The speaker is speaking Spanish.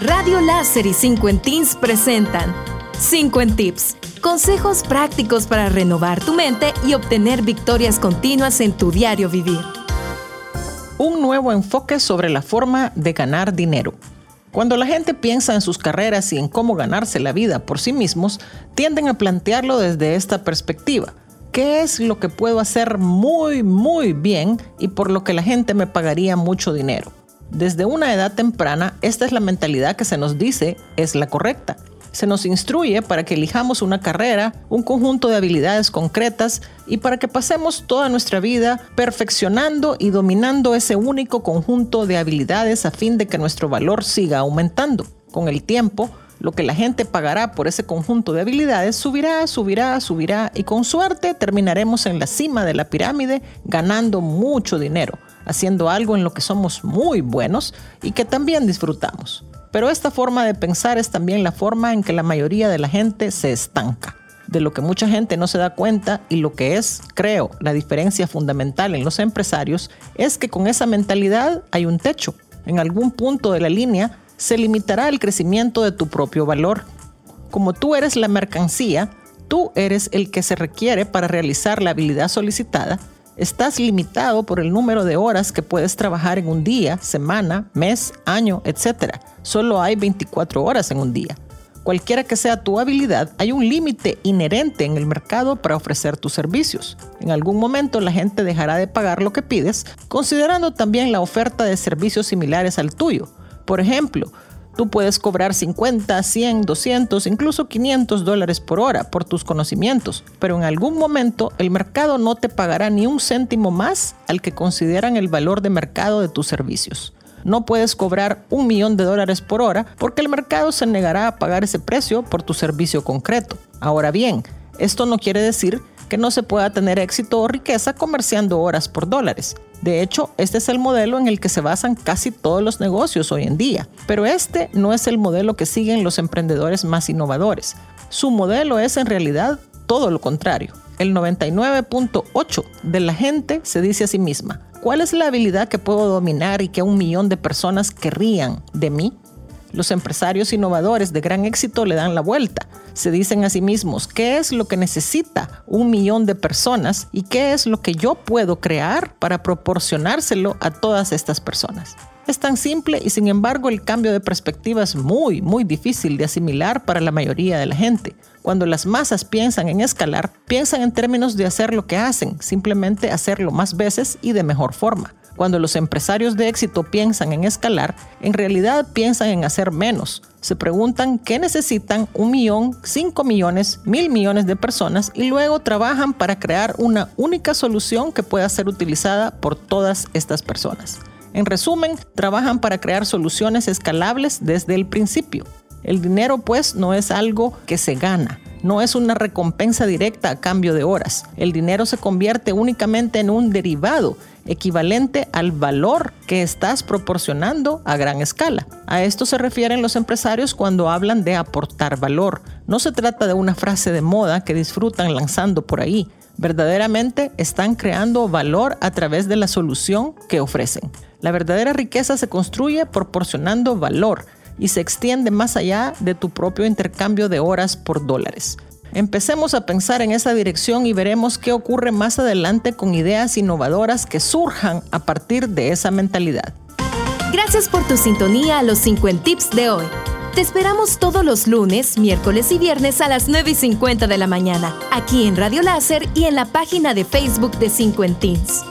Radio Láser y 5 en Teens presentan 5 en Tips. Consejos prácticos para renovar tu mente y obtener victorias continuas en tu diario vivir. Un nuevo enfoque sobre la forma de ganar dinero. Cuando la gente piensa en sus carreras y en cómo ganarse la vida por sí mismos, tienden a plantearlo desde esta perspectiva. ¿Qué es lo que puedo hacer muy, muy bien y por lo que la gente me pagaría mucho dinero? Desde una edad temprana, esta es la mentalidad que se nos dice es la correcta. Se nos instruye para que elijamos una carrera, un conjunto de habilidades concretas y para que pasemos toda nuestra vida perfeccionando y dominando ese único conjunto de habilidades a fin de que nuestro valor siga aumentando. Con el tiempo, lo que la gente pagará por ese conjunto de habilidades subirá, subirá, subirá y con suerte terminaremos en la cima de la pirámide ganando mucho dinero, haciendo algo en lo que somos muy buenos y que también disfrutamos. Pero esta forma de pensar es también la forma en que la mayoría de la gente se estanca. De lo que mucha gente no se da cuenta y lo que es, creo, la diferencia fundamental en los empresarios es que con esa mentalidad hay un techo. En algún punto de la línea se limitará el crecimiento de tu propio valor. Como tú eres la mercancía, tú eres el que se requiere para realizar la habilidad solicitada, estás limitado por el número de horas que puedes trabajar en un día, semana, mes, año, etc. Solo hay 24 horas en un día. Cualquiera que sea tu habilidad, hay un límite inherente en el mercado para ofrecer tus servicios. En algún momento la gente dejará de pagar lo que pides, considerando también la oferta de servicios similares al tuyo por ejemplo, tú puedes cobrar 50, 100, 200, incluso 500 dólares por hora por tus conocimientos, pero en algún momento el mercado no te pagará ni un céntimo más al que consideran el valor de mercado de tus servicios. No puedes cobrar un millón de dólares por hora porque el mercado se negará a pagar ese precio por tu servicio concreto. Ahora bien, esto no quiere decir que no se pueda tener éxito o riqueza comerciando horas por dólares. De hecho, este es el modelo en el que se basan casi todos los negocios hoy en día, pero este no es el modelo que siguen los emprendedores más innovadores. Su modelo es en realidad todo lo contrario. El 99.8 de la gente se dice a sí misma, ¿cuál es la habilidad que puedo dominar y que un millón de personas querrían de mí? Los empresarios innovadores de gran éxito le dan la vuelta. Se dicen a sí mismos, ¿qué es lo que necesita un millón de personas y qué es lo que yo puedo crear para proporcionárselo a todas estas personas? Es tan simple y sin embargo el cambio de perspectiva es muy, muy difícil de asimilar para la mayoría de la gente. Cuando las masas piensan en escalar, piensan en términos de hacer lo que hacen, simplemente hacerlo más veces y de mejor forma. Cuando los empresarios de éxito piensan en escalar, en realidad piensan en hacer menos. Se preguntan qué necesitan un millón, cinco millones, mil millones de personas y luego trabajan para crear una única solución que pueda ser utilizada por todas estas personas. En resumen, trabajan para crear soluciones escalables desde el principio. El dinero pues no es algo que se gana, no es una recompensa directa a cambio de horas. El dinero se convierte únicamente en un derivado equivalente al valor que estás proporcionando a gran escala. A esto se refieren los empresarios cuando hablan de aportar valor. No se trata de una frase de moda que disfrutan lanzando por ahí. Verdaderamente están creando valor a través de la solución que ofrecen. La verdadera riqueza se construye proporcionando valor y se extiende más allá de tu propio intercambio de horas por dólares. Empecemos a pensar en esa dirección y veremos qué ocurre más adelante con ideas innovadoras que surjan a partir de esa mentalidad. Gracias por tu sintonía a los 50 Tips de hoy. Te esperamos todos los lunes, miércoles y viernes a las 9 y 50 de la mañana, aquí en Radio Láser y en la página de Facebook de 50 Teens.